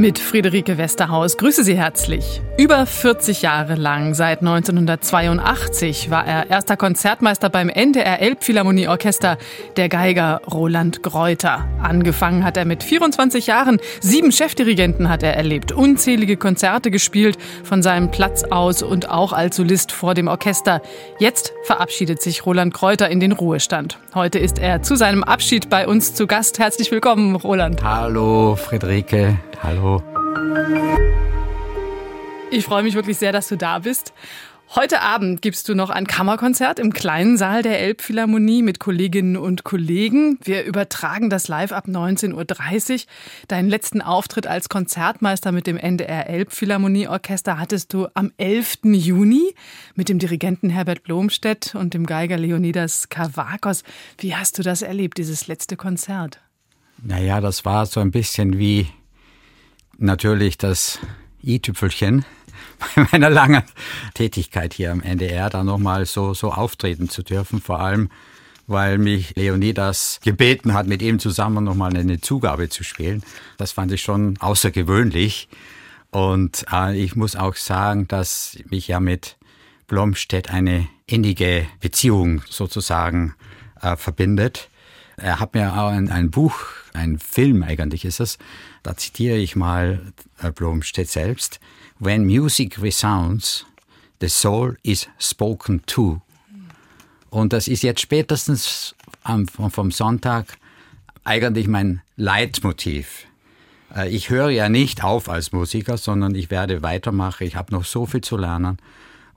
Mit Friederike Westerhaus grüße Sie herzlich. Über 40 Jahre lang, seit 1982, war er erster Konzertmeister beim NDR Elbphilharmonieorchester, der Geiger Roland Greuter. Angefangen hat er mit 24 Jahren, sieben Chefdirigenten hat er erlebt, unzählige Konzerte gespielt, von seinem Platz aus und auch als Solist vor dem Orchester. Jetzt verabschiedet sich Roland Greuter in den Ruhestand. Heute ist er zu seinem Abschied bei uns zu Gast. Herzlich willkommen, Roland. Hallo, Friederike. Hallo. Ich freue mich wirklich sehr, dass du da bist. Heute Abend gibst du noch ein Kammerkonzert im kleinen Saal der Elbphilharmonie mit Kolleginnen und Kollegen. Wir übertragen das live ab 19.30 Uhr. Deinen letzten Auftritt als Konzertmeister mit dem NDR Elbphilharmonieorchester hattest du am 11. Juni mit dem Dirigenten Herbert Blomstedt und dem Geiger Leonidas Kavakos. Wie hast du das erlebt, dieses letzte Konzert? Naja, das war so ein bisschen wie natürlich das i-Tüpfelchen bei meiner langen Tätigkeit hier am NDR, da nochmal so, so auftreten zu dürfen. Vor allem, weil mich Leonidas gebeten hat, mit ihm zusammen nochmal eine Zugabe zu spielen. Das fand ich schon außergewöhnlich. Und äh, ich muss auch sagen, dass mich ja mit Blomstedt eine innige Beziehung sozusagen äh, verbindet. Er hat mir auch ein, ein Buch, ein Film eigentlich ist es, da zitiere ich mal Blomstedt selbst. When music resounds, the soul is spoken to. Und das ist jetzt spätestens am, vom Sonntag eigentlich mein Leitmotiv. Äh, ich höre ja nicht auf als Musiker, sondern ich werde weitermachen. Ich habe noch so viel zu lernen.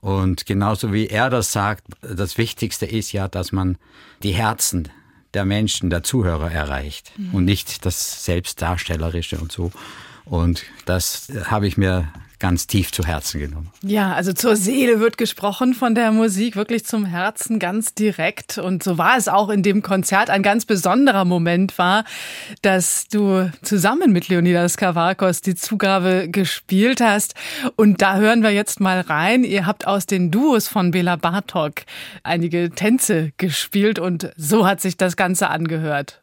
Und genauso wie er das sagt, das Wichtigste ist ja, dass man die Herzen der Menschen, der Zuhörer erreicht mhm. und nicht das Selbstdarstellerische und so. Und das habe ich mir ganz tief zu Herzen genommen. Ja, also zur Seele wird gesprochen von der Musik, wirklich zum Herzen ganz direkt. Und so war es auch in dem Konzert. Ein ganz besonderer Moment war, dass du zusammen mit Leonidas Kavakos die Zugabe gespielt hast. Und da hören wir jetzt mal rein. Ihr habt aus den Duos von Bela Bartok einige Tänze gespielt und so hat sich das Ganze angehört.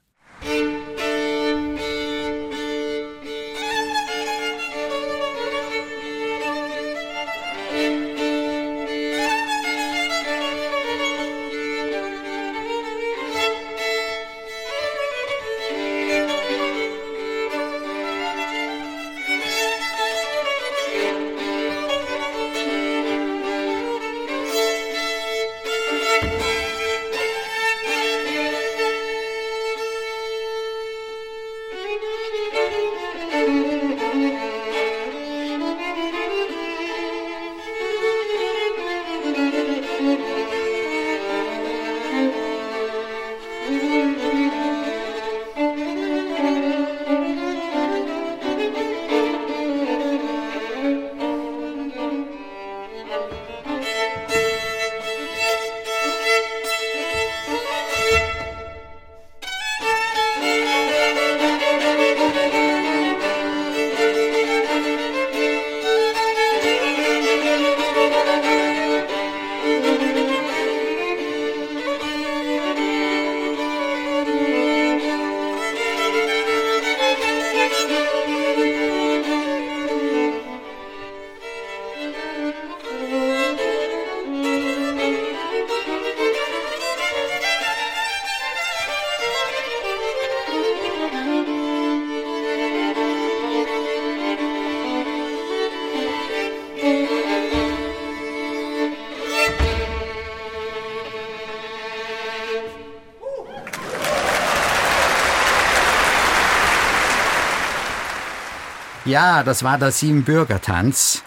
Ja, das war der Siebenbürger-Tanz.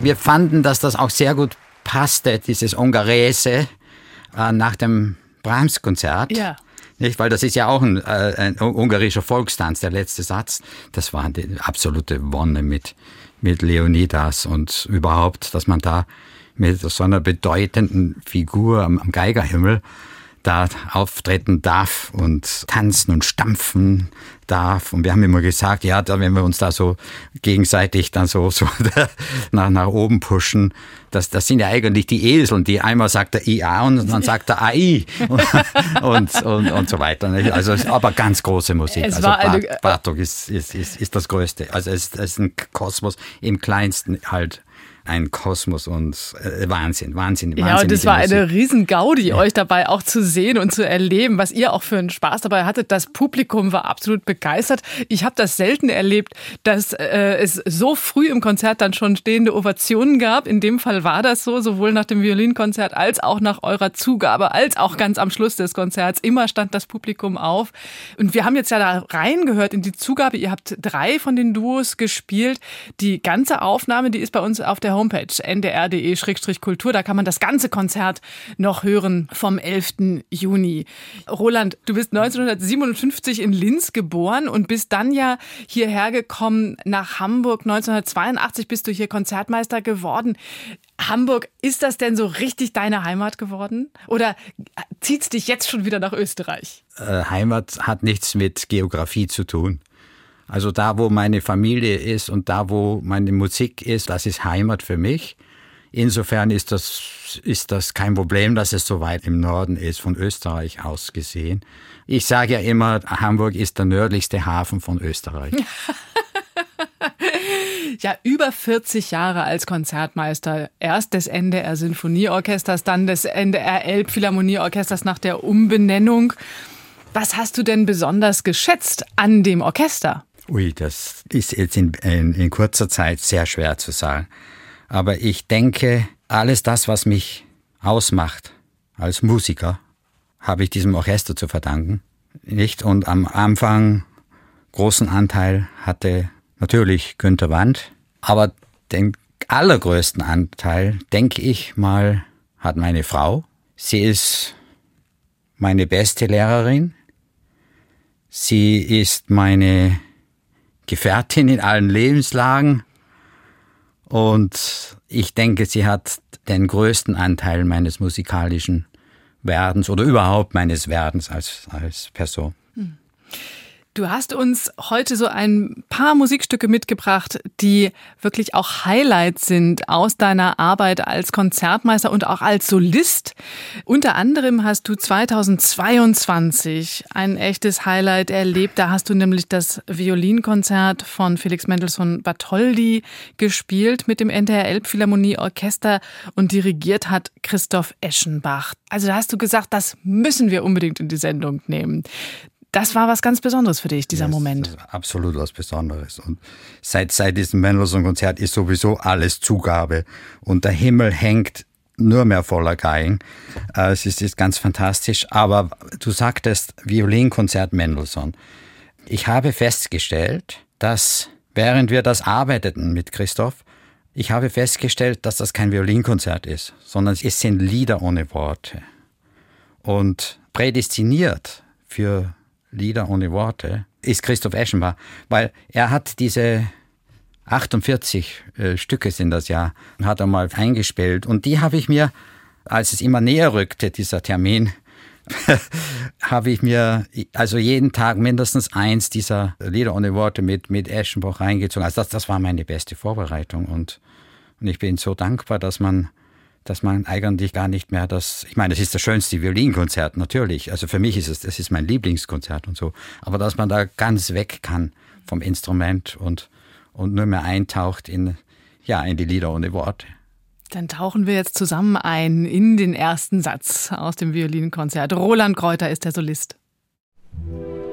Wir fanden, dass das auch sehr gut passte, dieses Ungarese, äh, nach dem Brahms-Konzert. Ja. Nicht, weil das ist ja auch ein, äh, ein ungarischer Volkstanz, der letzte Satz. Das war die absolute Wonne mit, mit Leonidas und überhaupt, dass man da mit so einer bedeutenden Figur am, am Geigerhimmel da auftreten darf und tanzen und stampfen darf. Und wir haben immer gesagt, ja, da, wenn wir uns da so gegenseitig dann so, so nach, nach oben pushen, das, das sind ja eigentlich die Eseln, die einmal sagt der IA und dann sagt der AI und, und, und so weiter. Also aber ganz große Musik. Es also Bartok ist, ist, ist, ist das Größte. Also es ist ein Kosmos im Kleinsten halt ein Kosmos und äh, Wahnsinn, Wahnsinn. Ja, und es war Musik. eine riesen Gaudi, ja. euch dabei auch zu sehen und zu erleben, was ihr auch für einen Spaß dabei hattet. Das Publikum war absolut begeistert. Ich habe das selten erlebt, dass äh, es so früh im Konzert dann schon stehende Ovationen gab. In dem Fall war das so, sowohl nach dem Violinkonzert als auch nach eurer Zugabe, als auch ganz am Schluss des Konzerts. Immer stand das Publikum auf. Und wir haben jetzt ja da reingehört in die Zugabe. Ihr habt drei von den Duos gespielt. Die ganze Aufnahme, die ist bei uns auf der Homepage ndr.de-kultur. Da kann man das ganze Konzert noch hören vom 11. Juni. Roland, du bist 1957 in Linz geboren und bist dann ja hierher gekommen nach Hamburg. 1982 bist du hier Konzertmeister geworden. Hamburg, ist das denn so richtig deine Heimat geworden? Oder zieht es dich jetzt schon wieder nach Österreich? Äh, Heimat hat nichts mit Geografie zu tun. Also da, wo meine Familie ist und da, wo meine Musik ist, das ist Heimat für mich. Insofern ist das, ist das kein Problem, dass es so weit im Norden ist, von Österreich aus gesehen. Ich sage ja immer, Hamburg ist der nördlichste Hafen von Österreich. ja, über 40 Jahre als Konzertmeister. Erst des NDR Sinfonieorchesters, dann des NDR Elbphilharmonieorchesters nach der Umbenennung. Was hast du denn besonders geschätzt an dem Orchester? Ui, das ist jetzt in, in, in kurzer Zeit sehr schwer zu sagen. Aber ich denke, alles das, was mich ausmacht als Musiker, habe ich diesem Orchester zu verdanken. Nicht? Und am Anfang großen Anteil hatte natürlich Günter Wand, aber den allergrößten Anteil, denke ich mal, hat meine Frau. Sie ist meine beste Lehrerin. Sie ist meine Gefährtin in allen Lebenslagen. Und ich denke, sie hat den größten Anteil meines musikalischen Werdens oder überhaupt meines Werdens als, als Person. Du hast uns heute so ein paar Musikstücke mitgebracht, die wirklich auch Highlights sind aus deiner Arbeit als Konzertmeister und auch als Solist. Unter anderem hast du 2022 ein echtes Highlight erlebt. Da hast du nämlich das Violinkonzert von Felix Mendelssohn Bartholdy gespielt mit dem NDR Elbphilharmonie Orchester und dirigiert hat Christoph Eschenbach. Also da hast du gesagt, das müssen wir unbedingt in die Sendung nehmen das war was ganz Besonderes für dich, dieser yes, Moment. absolut was Besonderes. Und seit, seit diesem Mendelssohn-Konzert ist sowieso alles Zugabe. Und der Himmel hängt nur mehr voller Geigen. Äh, es ist, ist ganz fantastisch. Aber du sagtest Violinkonzert Mendelssohn. Ich habe festgestellt, dass während wir das arbeiteten mit Christoph, ich habe festgestellt, dass das kein Violinkonzert ist, sondern es sind Lieder ohne Worte. Und prädestiniert für Lieder ohne Worte, ist Christoph Eschenbach, weil er hat diese 48 äh, Stücke sind das ja, hat er mal eingespielt und die habe ich mir, als es immer näher rückte, dieser Termin, habe ich mir also jeden Tag mindestens eins dieser Lieder ohne Worte mit, mit Eschenbach reingezogen. Also das, das war meine beste Vorbereitung und, und ich bin so dankbar, dass man dass man eigentlich gar nicht mehr das, ich meine, es ist das schönste Violinkonzert natürlich, also für mich ist es, das ist mein Lieblingskonzert und so, aber dass man da ganz weg kann vom Instrument und, und nur mehr eintaucht in, ja, in die Lieder ohne Worte. Dann tauchen wir jetzt zusammen ein in den ersten Satz aus dem Violinkonzert. Roland Kräuter ist der Solist. Da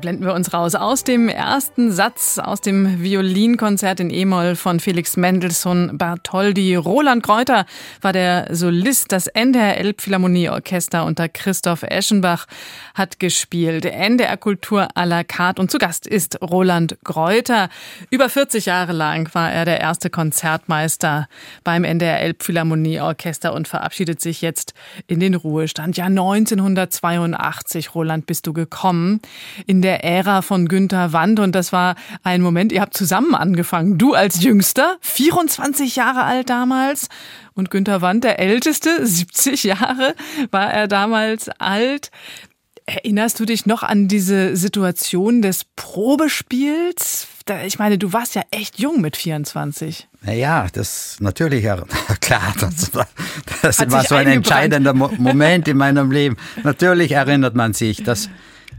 blenden wir uns raus aus dem ersten Satz aus dem Violinkonzert in E-Moll von Felix Mendelssohn Bartholdy. Roland Kräuter war der Solist. Das NDR Elbphilharmonieorchester unter Christoph Eschenbach hat gespielt. NDR Kultur à la carte. Und zu Gast ist Roland Kräuter. Über 40 Jahre lang war er der erste Konzertmeister beim NDR Elbphilharmonieorchester und verabschiedet sich jetzt in den Ruhestand. Ja, 1982, Roland, bist du gekommen. In in der Ära von Günter Wand und das war ein Moment, ihr habt zusammen angefangen. Du als Jüngster, 24 Jahre alt damals und Günter Wand, der Älteste, 70 Jahre war er damals alt. Erinnerst du dich noch an diese Situation des Probespiels? Ich meine, du warst ja echt jung mit 24. Naja, das natürlich, ja, klar, das war, das war so ein entscheidender Moment in meinem Leben. Natürlich erinnert man sich, dass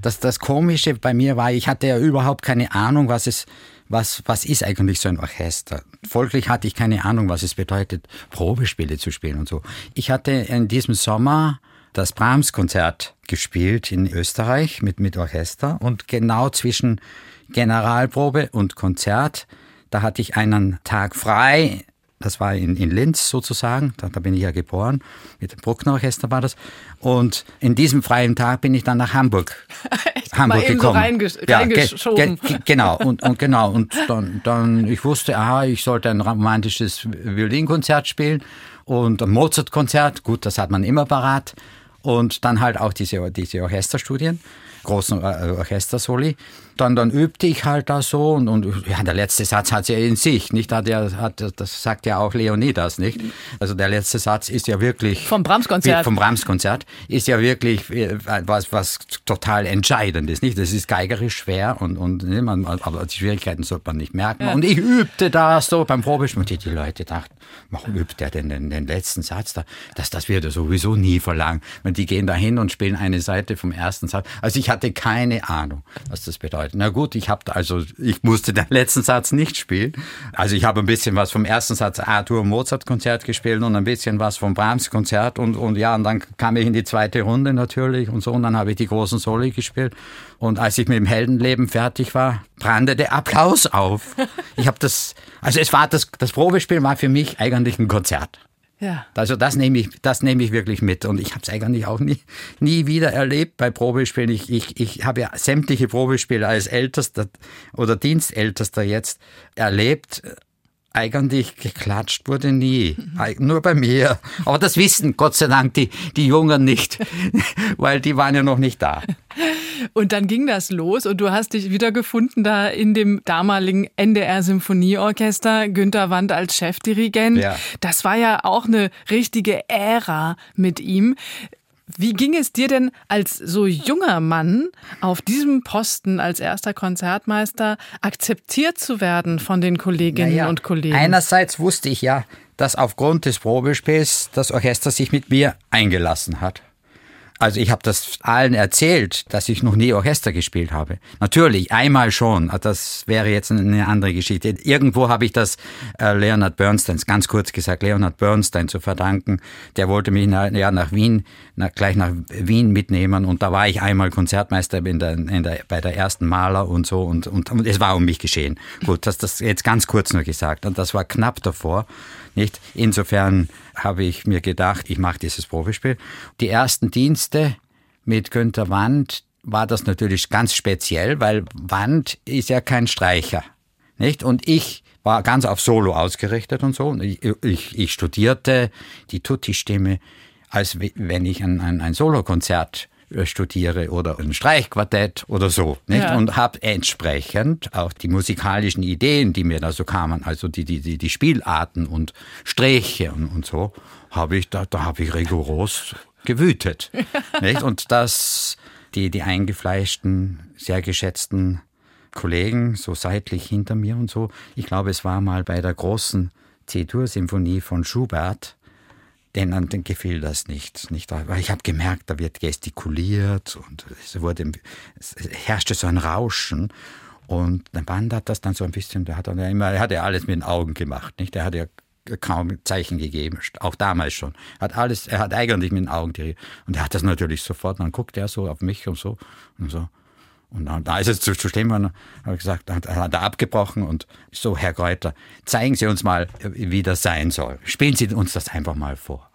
das, das Komische bei mir war, ich hatte ja überhaupt keine Ahnung, was es, was, was ist eigentlich so ein Orchester. Folglich hatte ich keine Ahnung, was es bedeutet, Probespiele zu spielen und so. Ich hatte in diesem Sommer das Brahms-Konzert gespielt in Österreich mit, mit Orchester und genau zwischen Generalprobe und Konzert, da hatte ich einen Tag frei das war in, in Linz sozusagen, da, da bin ich ja geboren, mit dem Bruckner Orchester war das. Und in diesem freien Tag bin ich dann nach Hamburg, Hamburg gekommen. So reingesch ja, reingeschoben. Ge, ge, genau, und, und genau. Und dann, dann, ich wusste, aha, ich sollte ein romantisches Violinkonzert spielen und ein Mozart-Konzert, gut, das hat man immer parat. Und dann halt auch diese, diese Orchesterstudien großen äh, Orchestersoli. Dann, dann übte ich halt da so und, und ja, der letzte Satz hat ja in sich, nicht? Hat ja, hat, das sagt ja auch Leonidas, nicht? Also der letzte Satz ist ja wirklich. Vom Brahms-Konzert. Vom Brahms-Konzert ist ja wirklich äh, was, was total Entscheidendes, nicht? Das ist geigerisch schwer und, und ne, man, aber die Schwierigkeiten sollte man nicht merken. Ja. Und ich übte da so beim Probespiel und die, Leute dachten, warum übt der denn den, den letzten Satz da? Das, das wird er sowieso nie verlangen. Wenn die gehen da hin und spielen eine Seite vom ersten Satz. Also ich hatte keine Ahnung, was das bedeutet. Na gut, ich habe also ich musste den letzten Satz nicht spielen. Also ich habe ein bisschen was vom ersten Satz Arthur Mozart Konzert gespielt und ein bisschen was vom Brahms Konzert und und ja, und dann kam ich in die zweite Runde natürlich und so und dann habe ich die großen Soli gespielt und als ich mit dem Heldenleben fertig war, brannte der Applaus auf. Ich habe das also es war das das Probespiel war für mich eigentlich ein Konzert. Ja. Also das nehme ich, das nehme ich wirklich mit. Und ich habe es eigentlich auch nie, nie wieder erlebt bei Probespielen. Ich, ich, ich habe ja sämtliche Probespiele als Ältester oder Dienstältester jetzt erlebt. Eigentlich geklatscht wurde nie. Nur bei mir. Aber das wissen Gott sei Dank die, die Jungen nicht, weil die waren ja noch nicht da. Und dann ging das los und du hast dich wiedergefunden da in dem damaligen NDR Symphonieorchester, Günter Wand als Chefdirigent. Ja. Das war ja auch eine richtige Ära mit ihm. Wie ging es dir denn als so junger Mann auf diesem Posten als erster Konzertmeister akzeptiert zu werden von den Kolleginnen naja, und Kollegen? Einerseits wusste ich ja, dass aufgrund des Probespiels das Orchester sich mit mir eingelassen hat. Also ich habe das allen erzählt, dass ich noch nie Orchester gespielt habe. Natürlich, einmal schon. Das wäre jetzt eine andere Geschichte. Irgendwo habe ich das äh, Leonard Bernstein, ganz kurz gesagt, Leonard Bernstein zu verdanken. Der wollte mich nach, ja, nach Wien, nach, gleich nach Wien mitnehmen und da war ich einmal Konzertmeister in der, in der, bei der ersten Maler und so und, und, und es war um mich geschehen. Gut, das, das jetzt ganz kurz nur gesagt und das war knapp davor. Nicht? Insofern habe ich mir gedacht, ich mache dieses Profispiel. Die ersten Dienste mit Günter Wand war das natürlich ganz speziell, weil Wand ist ja kein Streicher. Nicht? Und ich war ganz auf Solo ausgerichtet und so. Ich, ich, ich studierte die Tutti-Stimme, als wenn ich ein, ein, ein Solokonzert studiere oder ein Streichquartett oder so. Nicht? Ja. Und habe entsprechend auch die musikalischen Ideen, die mir da so kamen, also die, die, die, die Spielarten und Sträche und, und so, habe ich da, da habe ich rigoros gewütet. nicht? Und das, die, die eingefleischten, sehr geschätzten Kollegen, so seitlich hinter mir und so, ich glaube, es war mal bei der großen C-Dur-Symphonie von Schubert, denen gefiel das nicht. nicht weil ich habe gemerkt, da wird gestikuliert und es, wurde, es herrschte so ein Rauschen. Und der Band hat das dann so ein bisschen, der hat, dann immer, er hat ja alles mit den Augen gemacht. Nicht? Er hat ja kaum Zeichen gegeben, auch damals schon. Hat alles, er hat eigentlich mit den Augen dirigiert. Und er hat das natürlich sofort, dann guckt er so auf mich und so und so. Und dann, da ist es zu, zu stehen, habe ich gesagt, hat, hat er abgebrochen und so, Herr Kräuter, zeigen Sie uns mal, wie das sein soll. Spielen Sie uns das einfach mal vor.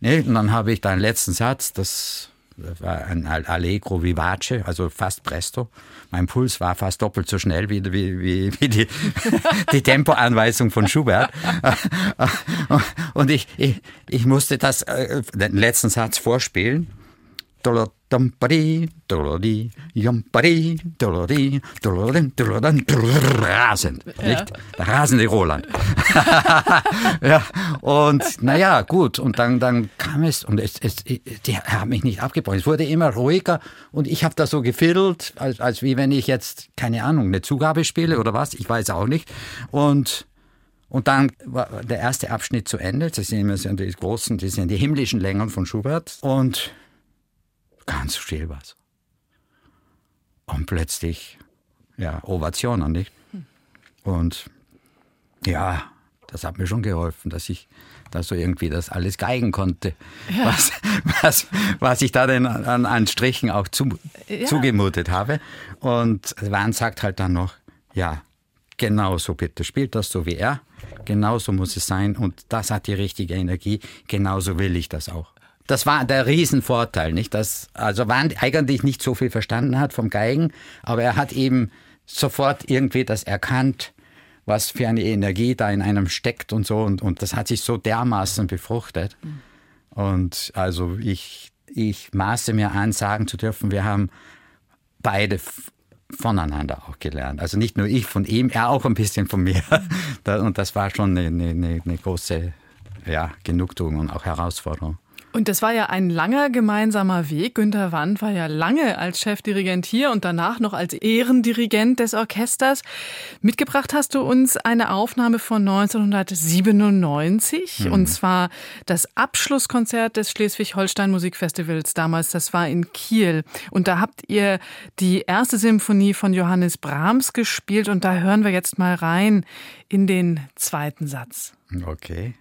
Ne? Und dann habe ich da einen letzten Satz, das war ein Allegro vivace, also fast presto. Mein Puls war fast doppelt so schnell wie, wie, wie, wie die, die Tempoanweisung von Schubert. Und ich, ich, ich musste das, äh, den letzten Satz vorspielen. Rasend, nicht? Der rasende Roland. ja, und naja, gut, und dann, dann kam es, und es, es, die haben mich nicht abgebrochen. Es wurde immer ruhiger und ich habe da so gefiddelt, als, als wie wenn ich jetzt, keine Ahnung, eine Zugabe spiele oder was, ich weiß auch nicht. Und und dann war der erste Abschnitt zu Ende. Das sind immer die großen, das sind die himmlischen Längen von Schubert. Und ganz still was. Und plötzlich, ja, Ovationen, nicht? Und ja, das hat mir schon geholfen, dass ich da so irgendwie das alles geigen konnte, ja. was, was, was ich da denn an, an Strichen auch zu, ja. zugemutet habe. Und Wahn sagt halt dann noch, ja, genau so bitte, spielt das so wie er, genauso muss es sein und das hat die richtige Energie, genauso will ich das auch das war der Riesenvorteil, nicht? Dass also Wand eigentlich nicht so viel verstanden hat vom Geigen, aber er hat eben sofort irgendwie das erkannt, was für eine Energie da in einem steckt und so und, und das hat sich so dermaßen befruchtet. Und also ich, ich maße mir an, sagen zu dürfen, wir haben beide voneinander auch gelernt. Also nicht nur ich von ihm, er auch ein bisschen von mir. Und das war schon eine, eine, eine große ja, Genugtuung und auch Herausforderung. Und das war ja ein langer gemeinsamer Weg. Günter Wandt war ja lange als Chefdirigent hier und danach noch als Ehrendirigent des Orchesters. Mitgebracht hast du uns eine Aufnahme von 1997 mhm. und zwar das Abschlusskonzert des Schleswig-Holstein Musikfestivals damals. Das war in Kiel und da habt ihr die erste Symphonie von Johannes Brahms gespielt und da hören wir jetzt mal rein in den zweiten Satz. Okay.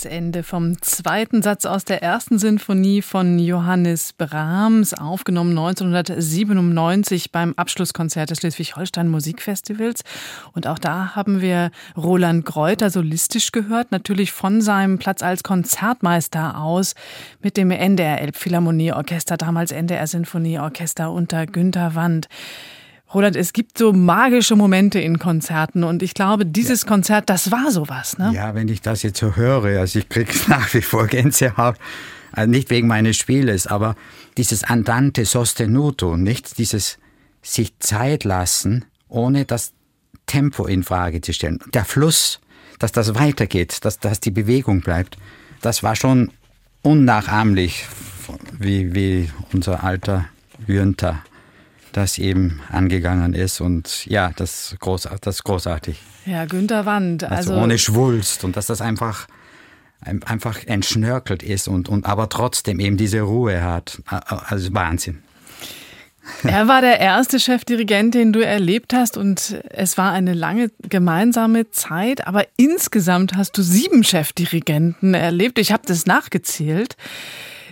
Das Ende vom zweiten Satz aus der ersten Sinfonie von Johannes Brahms, aufgenommen 1997 beim Abschlusskonzert des Schleswig-Holstein Musikfestivals. Und auch da haben wir Roland Greuter solistisch gehört, natürlich von seinem Platz als Konzertmeister aus mit dem NDR Elbphilharmonieorchester, damals NDR Sinfonieorchester unter Günter Wand. Roland, es gibt so magische Momente in Konzerten und ich glaube, dieses ja. Konzert, das war sowas, ne? Ja, wenn ich das jetzt so höre, also ich kriege nach wie vor Gänsehaut, also nicht wegen meines Spieles, aber dieses Andante sostenuto, nicht dieses sich Zeit lassen, ohne das Tempo in Frage zu stellen. Der Fluss, dass das weitergeht, dass, dass die Bewegung bleibt, das war schon unnachahmlich, wie, wie unser alter Jünter das eben angegangen ist. Und ja, das, groß, das ist großartig. Ja, Günter Wand. Also, also ohne Schwulst und dass das einfach einfach entschnörkelt ist und, und aber trotzdem eben diese Ruhe hat. Also Wahnsinn. Er war der erste Chefdirigent, den du erlebt hast und es war eine lange gemeinsame Zeit, aber insgesamt hast du sieben Chefdirigenten erlebt. Ich habe das nachgezählt.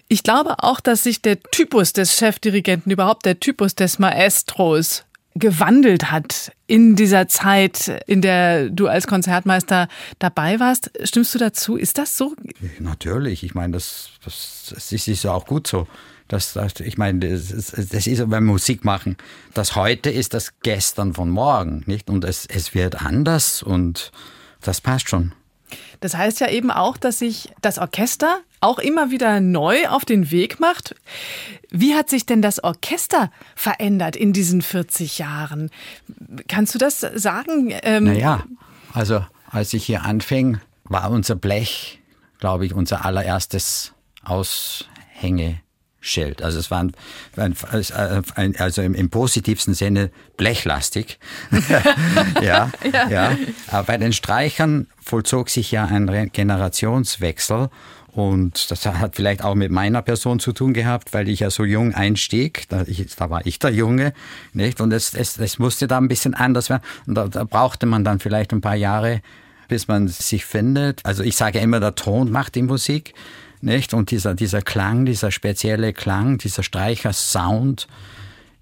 Ich glaube auch, dass sich der Typus des Chefdirigenten, überhaupt der Typus des Maestros gewandelt hat in dieser Zeit, in der du als Konzertmeister dabei warst. Stimmst du dazu? Ist das so? Natürlich. Ich meine, das, das, das ist ja auch gut so. Das, das, ich meine, das, das ist, wenn Musik machen, das heute ist das gestern von morgen, nicht? Und es, es wird anders und das passt schon. Das heißt ja eben auch, dass sich das Orchester auch immer wieder neu auf den Weg macht. Wie hat sich denn das Orchester verändert in diesen 40 Jahren? Kannst du das sagen? Ähm naja, also als ich hier anfing, war unser Blech, glaube ich, unser allererstes Aushänge. Schild. Also es war ein, ein, also im, im, positivsten Sinne blechlastig. ja, ja, ja. Aber bei den Streichern vollzog sich ja ein Generationswechsel und das hat vielleicht auch mit meiner Person zu tun gehabt, weil ich ja so jung einstieg. Da, ich, da war ich der Junge, nicht? Und es, es, es musste da ein bisschen anders werden. Und da, da brauchte man dann vielleicht ein paar Jahre, bis man sich findet. Also ich sage immer, der Ton macht die Musik nicht? Und dieser, dieser Klang, dieser spezielle Klang, dieser Streicher-Sound,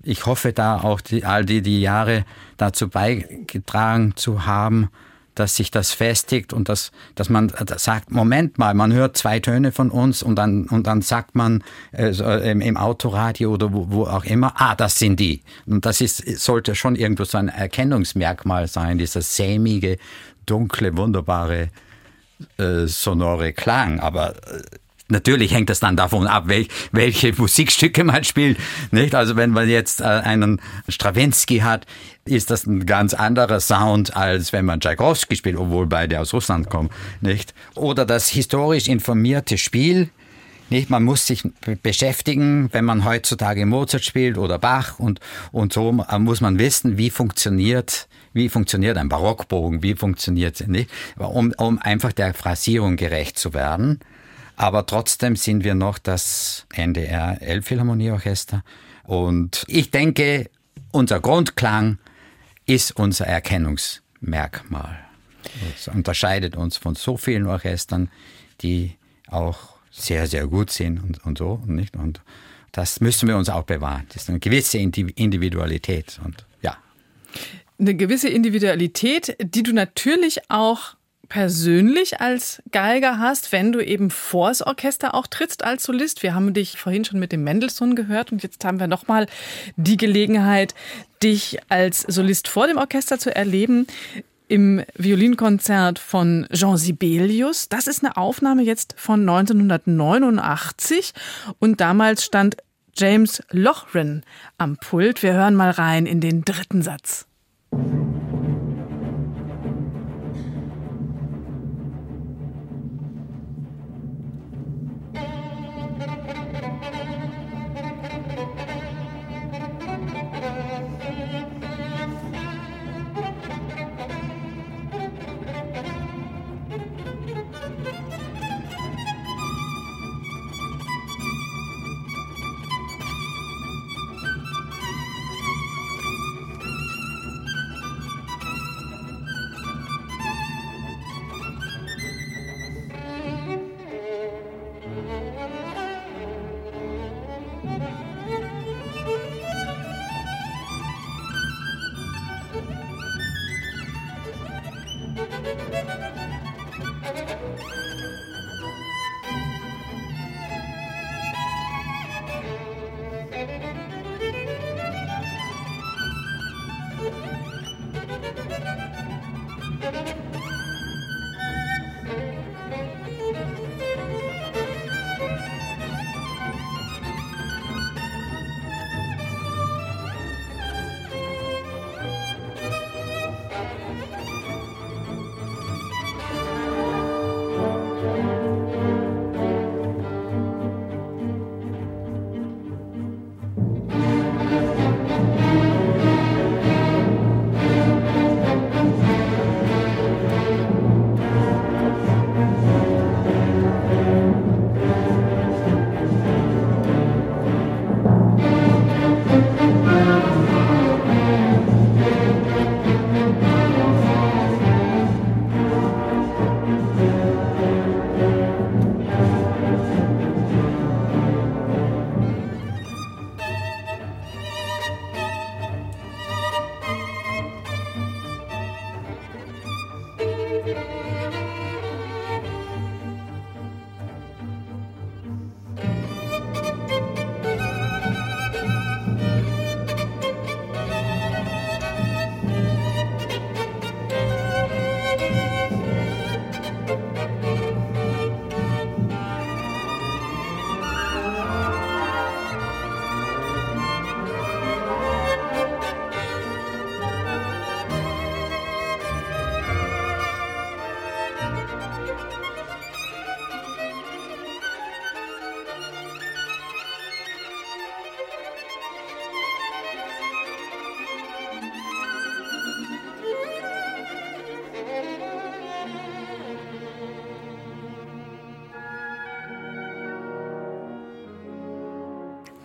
ich hoffe da auch die, all die, die Jahre dazu beigetragen zu haben, dass sich das festigt und dass, dass man sagt, Moment mal, man hört zwei Töne von uns und dann, und dann sagt man äh, im, im Autoradio oder wo, wo auch immer, ah, das sind die. Und das ist, sollte schon irgendwo so ein Erkennungsmerkmal sein, dieser sämige, dunkle, wunderbare, äh, sonore Klang. Aber äh, Natürlich hängt das dann davon ab, welch, welche Musikstücke man spielt. Nicht? Also wenn man jetzt äh, einen Stravinsky hat, ist das ein ganz anderer Sound, als wenn man Tchaikovsky spielt, obwohl beide aus Russland kommen. Nicht? Oder das historisch informierte Spiel. Nicht? Man muss sich beschäftigen, wenn man heutzutage Mozart spielt oder Bach und, und so muss man wissen, wie funktioniert wie funktioniert ein Barockbogen, wie funktioniert nicht, um, um einfach der Phrasierung gerecht zu werden. Aber trotzdem sind wir noch das NDR Elbphilharmonieorchester. Und ich denke, unser Grundklang ist unser Erkennungsmerkmal. Das unterscheidet uns von so vielen Orchestern, die auch sehr, sehr gut sind und, und so. Nicht? Und das müssen wir uns auch bewahren. Das ist eine gewisse Individualität. Und ja. Eine gewisse Individualität, die du natürlich auch persönlich als Geiger hast, wenn du eben vors Orchester auch trittst als Solist. Wir haben dich vorhin schon mit dem Mendelssohn gehört und jetzt haben wir nochmal die Gelegenheit, dich als Solist vor dem Orchester zu erleben im Violinkonzert von Jean Sibelius. Das ist eine Aufnahme jetzt von 1989 und damals stand James Lochran am Pult. Wir hören mal rein in den dritten Satz.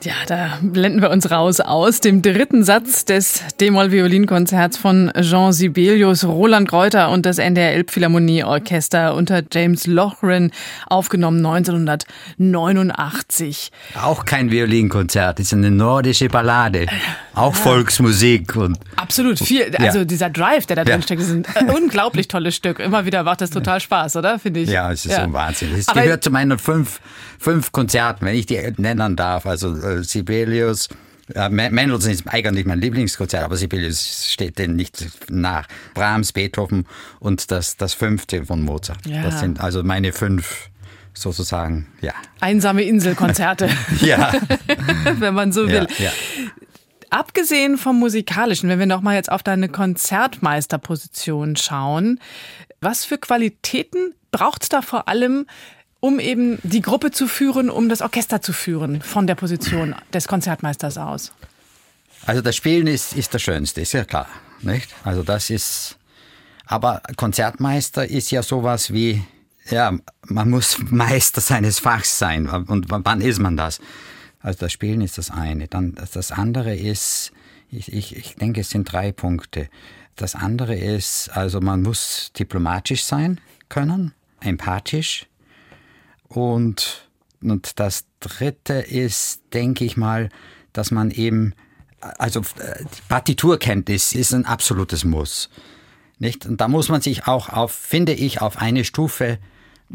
Ja, da blenden wir uns raus aus dem dritten Satz des D-Moll-Violinkonzerts von Jean Sibelius, Roland Kräuter und das NDR Elbphilharmonie-Orchester unter James Lochran, aufgenommen 1989. Auch kein Violinkonzert, ist eine nordische Ballade, auch ja. Volksmusik. Und Absolut, viel, also ja. dieser Drive, der da drin ja. steckt, ist ein unglaublich tolles Stück. Immer wieder macht das total Spaß, oder? Finde ich. Ja, es ist so ein Wahnsinn. Es gehört zu meinen fünf, fünf Konzerten, wenn ich die nennen darf. Also äh, Sibelius. Äh, Mendelssohn ist eigentlich mein Lieblingskonzert, aber Sibelius steht denn nicht nach. Brahms, Beethoven und das, das fünfte von Mozart. Ja. Das sind also meine fünf sozusagen, ja. Einsame Inselkonzerte. ja. Wenn man so will. Ja, ja. Abgesehen vom musikalischen, wenn wir nochmal jetzt auf deine Konzertmeisterposition schauen, was für Qualitäten braucht es da vor allem, um eben die Gruppe zu führen, um das Orchester zu führen von der Position des Konzertmeisters aus? Also das Spielen ist, ist das Schönste, ist ja klar. Nicht? Also das ist, aber Konzertmeister ist ja sowas wie, ja, man muss Meister seines Fachs sein. Und wann ist man das? Also das Spielen ist das eine. Dann das andere ist, ich, ich, ich denke, es sind drei Punkte. Das andere ist, also man muss diplomatisch sein können, empathisch und, und das Dritte ist, denke ich mal, dass man eben, also äh, Partiturkenntnis ist ein absolutes Muss. Nicht? Und da muss man sich auch auf, finde ich, auf eine Stufe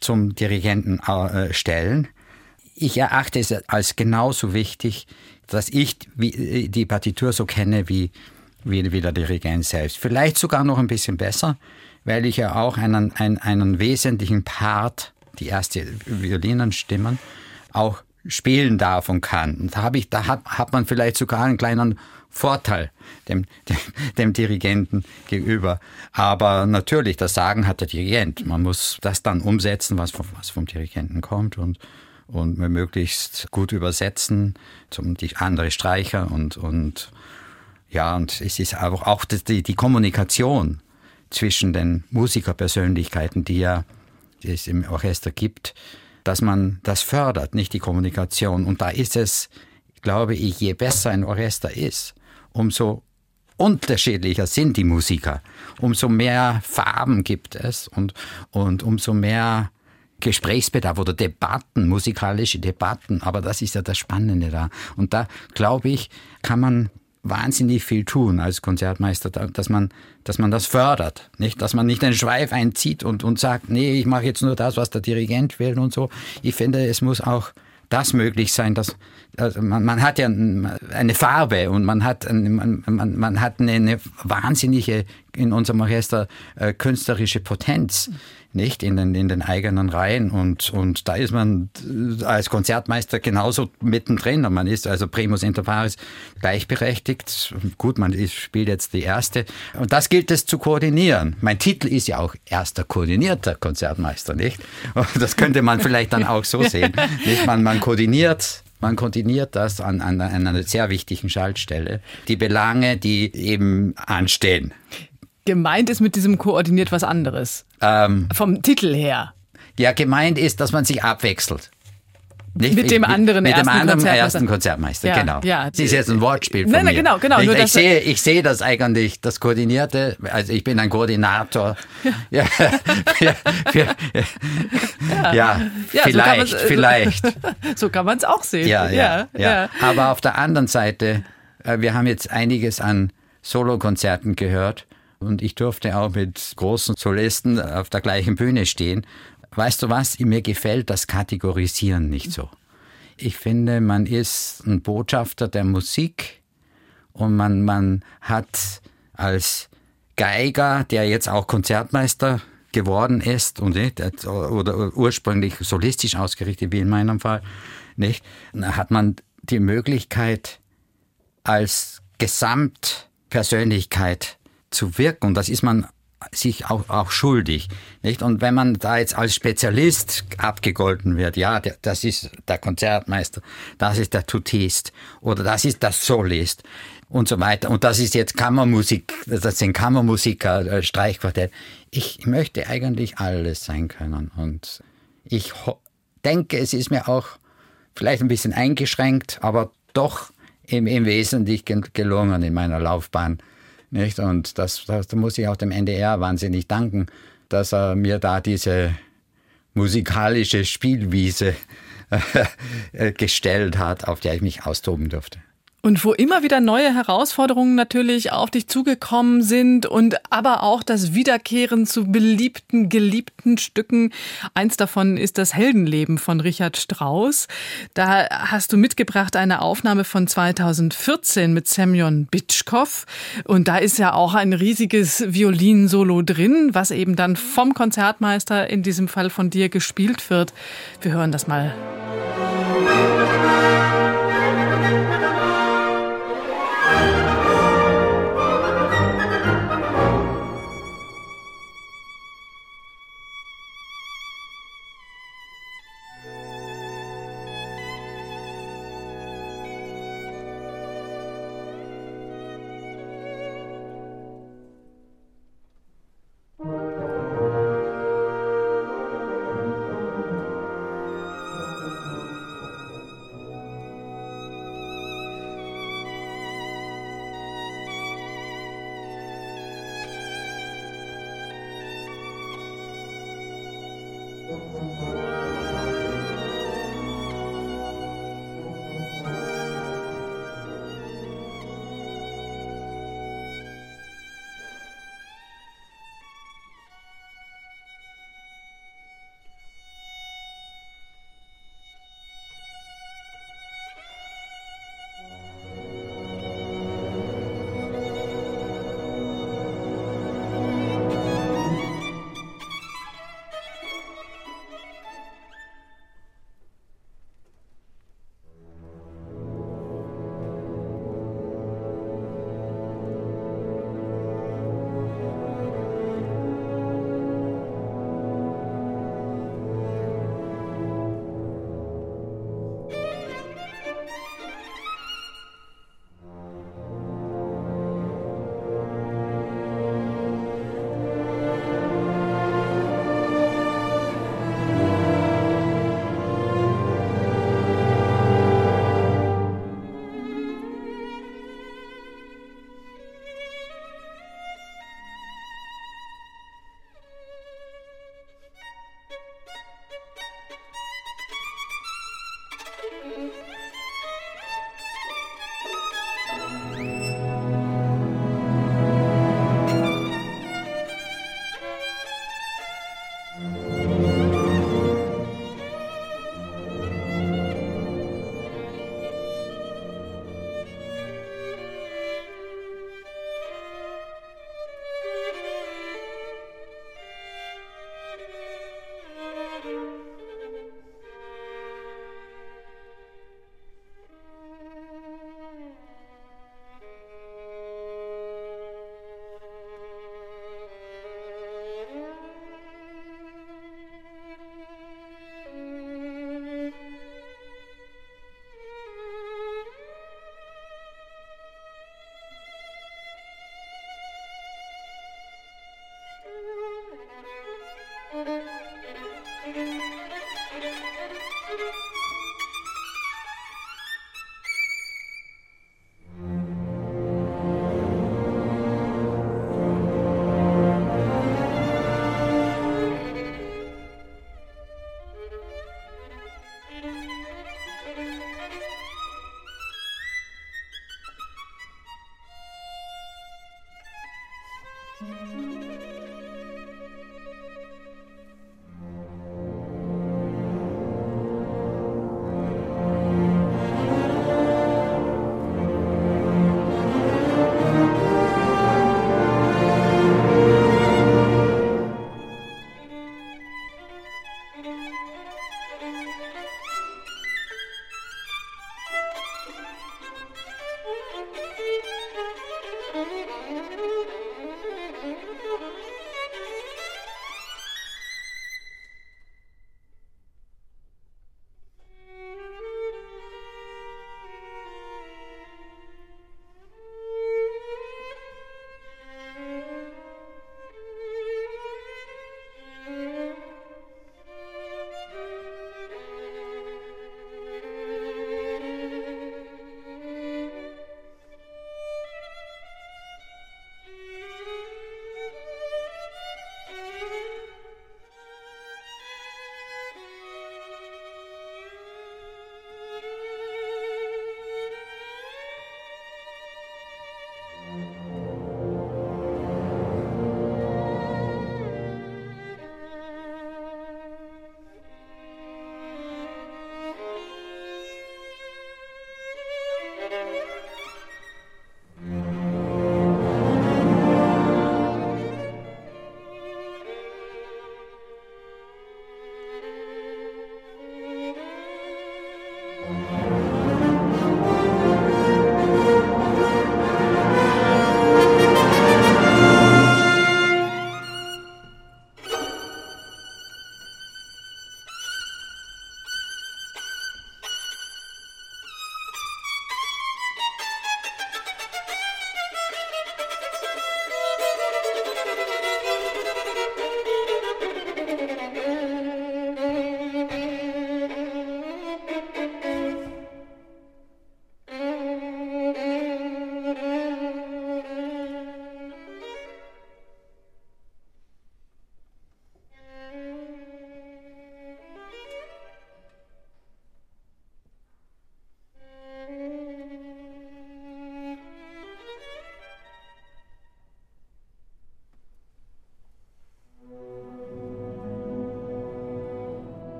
zum Dirigenten äh, stellen. Ich erachte es als genauso wichtig, dass ich äh, die Partitur so kenne wie, wie, wie der Dirigent selbst. Vielleicht sogar noch ein bisschen besser, weil ich ja auch einen, einen, einen wesentlichen Part die erste Violinenstimmen, auch spielen darf und kann. Und da, ich, da hat, hat man vielleicht sogar einen kleinen Vorteil dem, dem, dem Dirigenten gegenüber. Aber natürlich, das Sagen hat der Dirigent. Man muss das dann umsetzen, was vom, was vom Dirigenten kommt und, und möglichst gut übersetzen zum die andere Streicher und, und ja, und es ist einfach auch die, die Kommunikation zwischen den Musikerpersönlichkeiten, die ja die es im Orchester gibt, dass man das fördert, nicht die Kommunikation. Und da ist es, glaube ich, je besser ein Orchester ist, umso unterschiedlicher sind die Musiker, umso mehr Farben gibt es und, und umso mehr Gesprächsbedarf oder Debatten, musikalische Debatten. Aber das ist ja das Spannende da. Und da, glaube ich, kann man wahnsinnig viel tun als Konzertmeister, dass man, dass man das fördert, nicht, dass man nicht den Schweif einzieht und, und sagt, nee, ich mache jetzt nur das, was der Dirigent will und so. Ich finde, es muss auch das möglich sein, dass also man, man hat ja eine Farbe und man hat, man, man, man hat eine, eine wahnsinnige in unserem Orchester äh, künstlerische Potenz nicht in den, in den eigenen Reihen und, und da ist man als Konzertmeister genauso mittendrin. Man ist also Primus inter pares gleichberechtigt. Gut, man ist, spielt jetzt die erste. Und das gilt es zu koordinieren. Mein Titel ist ja auch erster koordinierter Konzertmeister, nicht? Und das könnte man vielleicht dann auch so sehen. Nicht? Man, man koordiniert man koordiniert das an, an, an, einer sehr wichtigen Schaltstelle. Die Belange, die eben anstehen. Gemeint ist mit diesem koordiniert was anderes. Ähm, Vom Titel her. Ja, gemeint ist, dass man sich abwechselt. Nicht, mit dem anderen mit, mit dem anderen Konzertmeister. ersten Konzertmeister, ja, genau. Ja. Das ist jetzt ein Wortspiel von nein, nein, mir. Genau, genau. Ich, ich sehe, ich sehe das eigentlich, das Koordinierte, also ich bin ein Koordinator. Ja, ja, ja, vielleicht, so vielleicht. So kann man es auch sehen. Ja, ja, ja, Aber auf der anderen Seite, äh, wir haben jetzt einiges an Solokonzerten gehört und ich durfte auch mit großen Solisten auf der gleichen Bühne stehen. Weißt du was? Mir gefällt das Kategorisieren nicht so. Ich finde, man ist ein Botschafter der Musik und man, man hat als Geiger, der jetzt auch Konzertmeister geworden ist und nicht, oder ursprünglich solistisch ausgerichtet, wie in meinem Fall, nicht, hat man die Möglichkeit als Gesamtpersönlichkeit zu wirken. Das ist man sich auch, auch schuldig. Nicht? Und wenn man da jetzt als Spezialist abgegolten wird, ja, der, das ist der Konzertmeister, das ist der Tutist oder das ist der Solist und so weiter. Und das ist jetzt Kammermusik, das sind Kammermusiker, äh, Streichquartett. Ich möchte eigentlich alles sein können. Und ich denke, es ist mir auch vielleicht ein bisschen eingeschränkt, aber doch im, im Wesentlichen gelungen in meiner Laufbahn. Nicht? Und das, das muss ich auch dem NDR wahnsinnig danken, dass er mir da diese musikalische Spielwiese äh, gestellt hat, auf der ich mich austoben durfte. Und wo immer wieder neue Herausforderungen natürlich auf dich zugekommen sind und aber auch das Wiederkehren zu beliebten, geliebten Stücken. Eins davon ist das Heldenleben von Richard Strauss. Da hast du mitgebracht eine Aufnahme von 2014 mit Semyon Bitschkow. Und da ist ja auch ein riesiges Violinsolo drin, was eben dann vom Konzertmeister, in diesem Fall von dir, gespielt wird. Wir hören das mal.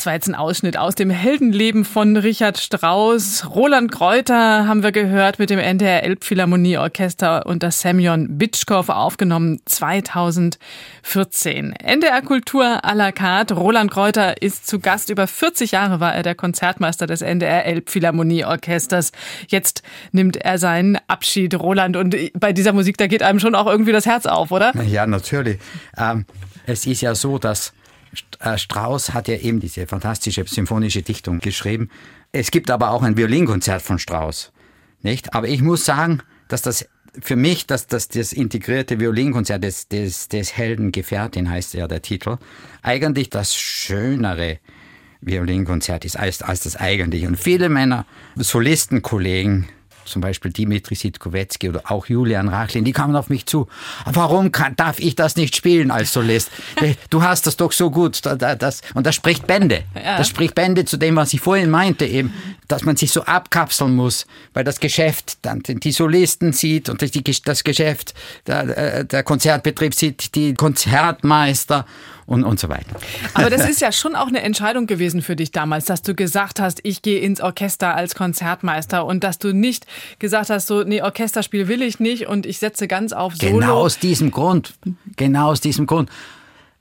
Das war jetzt ein Ausschnitt aus dem Heldenleben von Richard Strauss. Roland Kräuter haben wir gehört mit dem NDR Elbphilharmonieorchester unter Semyon Bitschkow aufgenommen 2014. NDR Kultur à la carte. Roland Kräuter ist zu Gast. Über 40 Jahre war er der Konzertmeister des NDR Elbphilharmonieorchesters. Jetzt nimmt er seinen Abschied, Roland. Und bei dieser Musik, da geht einem schon auch irgendwie das Herz auf, oder? Ja, natürlich. Ähm, es ist ja so, dass Strauss hat ja eben diese fantastische symphonische Dichtung geschrieben. Es gibt aber auch ein Violinkonzert von Strauss, nicht? Aber ich muss sagen, dass das für mich, dass das, das integrierte Violinkonzert des, des, des Helden heißt ja der Titel, eigentlich das schönere Violinkonzert ist als, als das eigentliche. Und viele meiner Solistenkollegen zum Beispiel Dimitri Sitkowetzki oder auch Julian Rachlin, die kamen auf mich zu. Warum kann, darf ich das nicht spielen als Solist? Du hast das doch so gut. Das, und das spricht Bände. Ja. Das spricht Bände zu dem, was ich vorhin meinte, eben, dass man sich so abkapseln muss, weil das Geschäft dann die Solisten sieht und das Geschäft, der, äh, der Konzertbetrieb sieht die Konzertmeister und, und so weiter. Aber das ist ja schon auch eine Entscheidung gewesen für dich damals, dass du gesagt hast, ich gehe ins Orchester als Konzertmeister und dass du nicht gesagt hast, so, nee, Orchesterspiel will ich nicht und ich setze ganz auf Solo. Genau aus diesem Grund. Genau aus diesem Grund.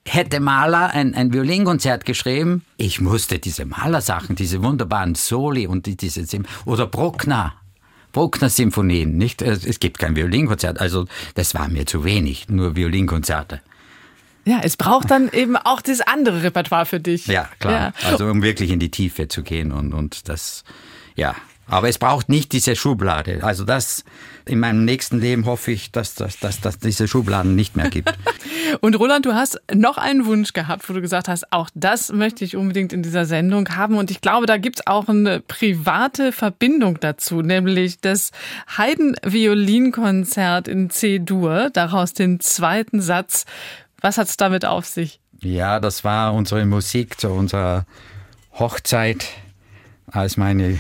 Hätte Mahler ein, ein Violinkonzert geschrieben, ich musste diese Malersachen, diese wunderbaren Soli und die, diese, oder Bruckner, Bruckner-Symphonien, nicht? Es gibt kein Violinkonzert, also das war mir zu wenig, nur Violinkonzerte. Ja, es braucht dann eben auch das andere Repertoire für dich. Ja, klar. Ja. Also um wirklich in die Tiefe zu gehen und, und das, ja. Aber es braucht nicht diese Schublade. Also das, in meinem nächsten Leben hoffe ich, dass das dass, dass diese Schubladen nicht mehr gibt. und Roland, du hast noch einen Wunsch gehabt, wo du gesagt hast, auch das möchte ich unbedingt in dieser Sendung haben. Und ich glaube, da gibt es auch eine private Verbindung dazu, nämlich das Haydn-Violinkonzert in C-Dur, daraus den zweiten Satz was hat es damit auf sich? Ja, das war unsere Musik zu unserer Hochzeit, als meine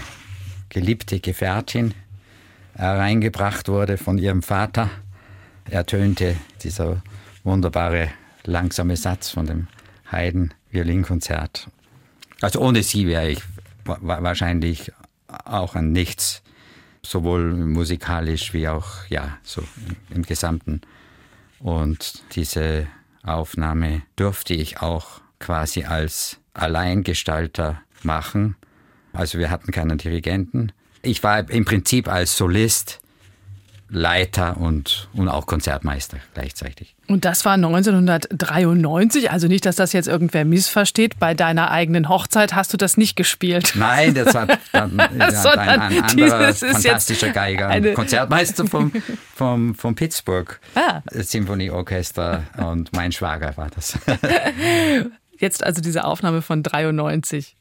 geliebte Gefährtin hereingebracht wurde von ihrem Vater. Ertönte dieser wunderbare langsame Satz von dem Haydn-Violinkonzert. Also ohne sie wäre ich wahrscheinlich auch an nichts, sowohl musikalisch wie auch ja so im Gesamten. Und diese Aufnahme durfte ich auch quasi als Alleingestalter machen. Also wir hatten keinen Dirigenten. Ich war im Prinzip als Solist Leiter und, und auch Konzertmeister gleichzeitig. Und das war 1993, also nicht, dass das jetzt irgendwer missversteht. Bei deiner eigenen Hochzeit hast du das nicht gespielt. Nein, das war dann, das ja, ein, ein anderer fantastischer Geiger, ein Konzertmeister vom, vom, vom Pittsburgh ah. Symphonieorchester und mein Schwager war das. Jetzt also diese Aufnahme von 93.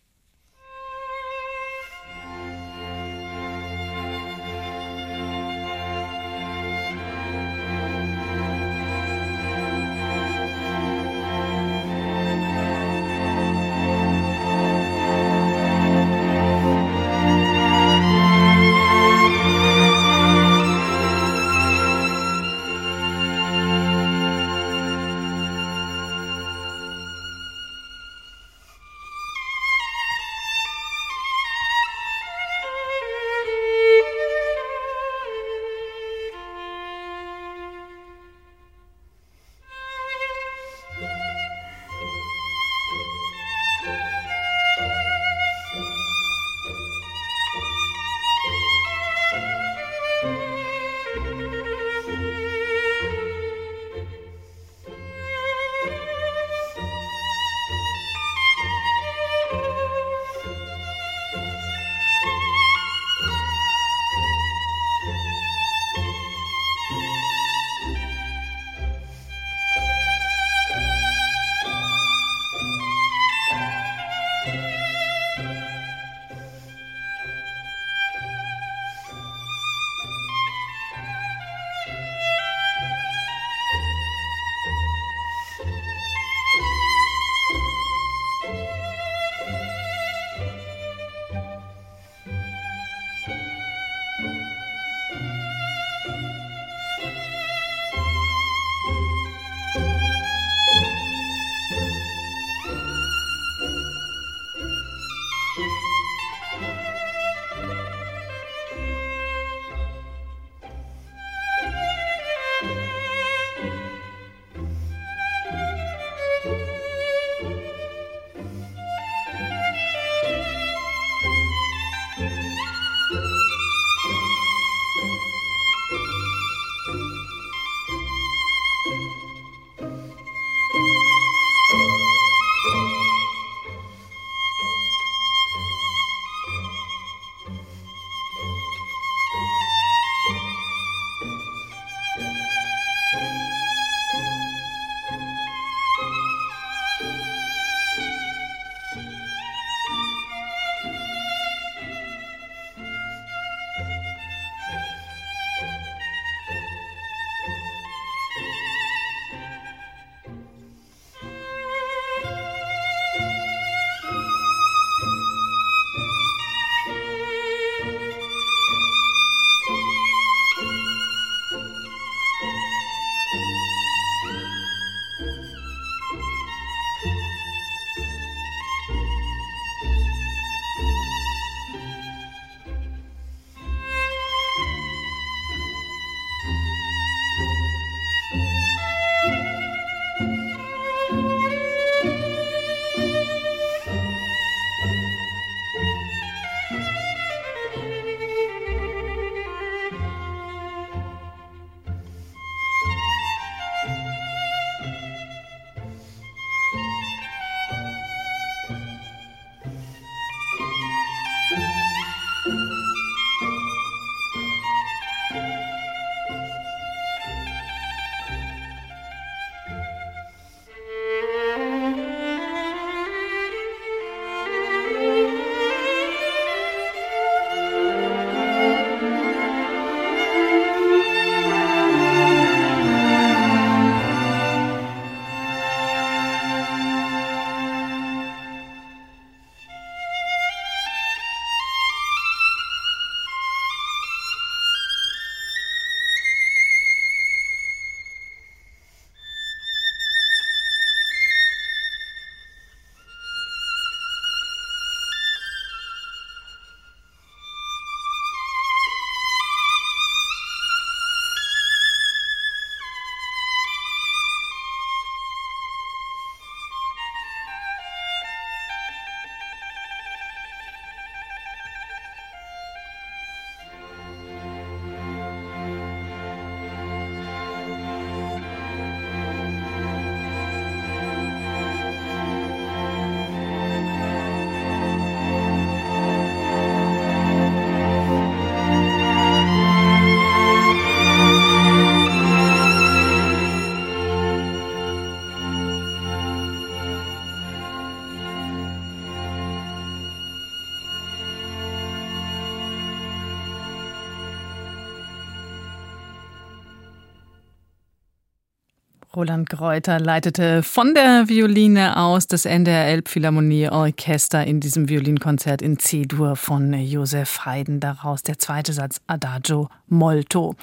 Roland Greuter leitete von der Violine aus das NDR Elbphilharmonie Orchester in diesem Violinkonzert in C-Dur von Josef Haydn. Daraus der zweite Satz Adagio Molto.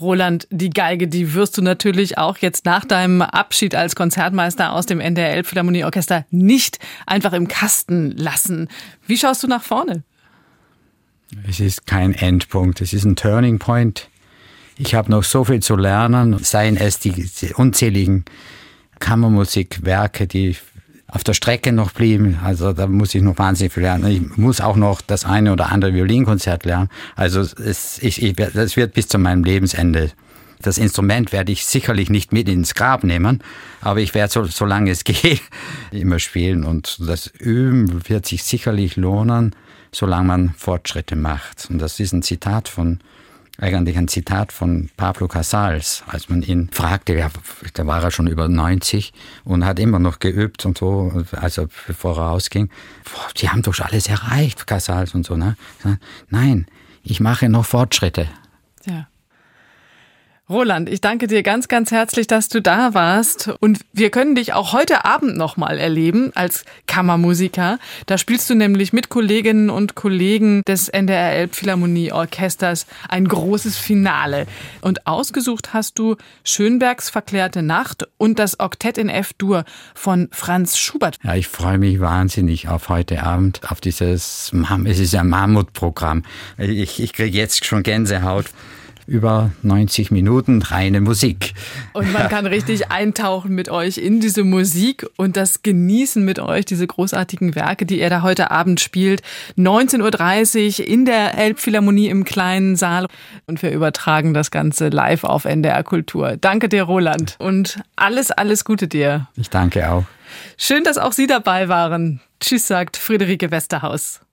Roland, die Geige, die wirst du natürlich auch jetzt nach deinem Abschied als Konzertmeister aus dem NDR Elbphilharmonie Orchester nicht einfach im Kasten lassen. Wie schaust du nach vorne? Es ist kein Endpunkt, es ist ein Turning Point. Ich habe noch so viel zu lernen, seien es die unzähligen Kammermusikwerke, die auf der Strecke noch blieben. Also da muss ich noch wahnsinnig viel lernen. Ich muss auch noch das eine oder andere Violinkonzert lernen. Also es, ich, ich, das wird bis zu meinem Lebensende. Das Instrument werde ich sicherlich nicht mit ins Grab nehmen, aber ich werde, so, solange es geht, immer spielen. Und das Üben wird sich sicherlich lohnen, solange man Fortschritte macht. Und das ist ein Zitat von eigentlich ein Zitat von Pablo Casals, als man ihn fragte, ja, da war er schon über 90 und hat immer noch geübt und so, also bevor er rausging. Sie haben doch schon alles erreicht, Casals und so, ne? Nein, ich mache noch Fortschritte. Ja. Roland, ich danke dir ganz, ganz herzlich, dass du da warst. Und wir können dich auch heute Abend nochmal erleben als Kammermusiker. Da spielst du nämlich mit Kolleginnen und Kollegen des NDR Elbphilharmonie Orchesters ein großes Finale. Und ausgesucht hast du Schönbergs Verklärte Nacht und das Oktett in F-Dur von Franz Schubert. Ja, ich freue mich wahnsinnig auf heute Abend, auf dieses, es ist ein Mammutprogramm. Ich, ich kriege jetzt schon Gänsehaut über 90 Minuten reine Musik. Und man kann richtig eintauchen mit euch in diese Musik und das genießen mit euch, diese großartigen Werke, die er da heute Abend spielt. 19.30 Uhr in der Elbphilharmonie im kleinen Saal. Und wir übertragen das Ganze live auf NDR Kultur. Danke dir, Roland. Und alles, alles Gute dir. Ich danke auch. Schön, dass auch Sie dabei waren. Tschüss, sagt Friederike Westerhaus.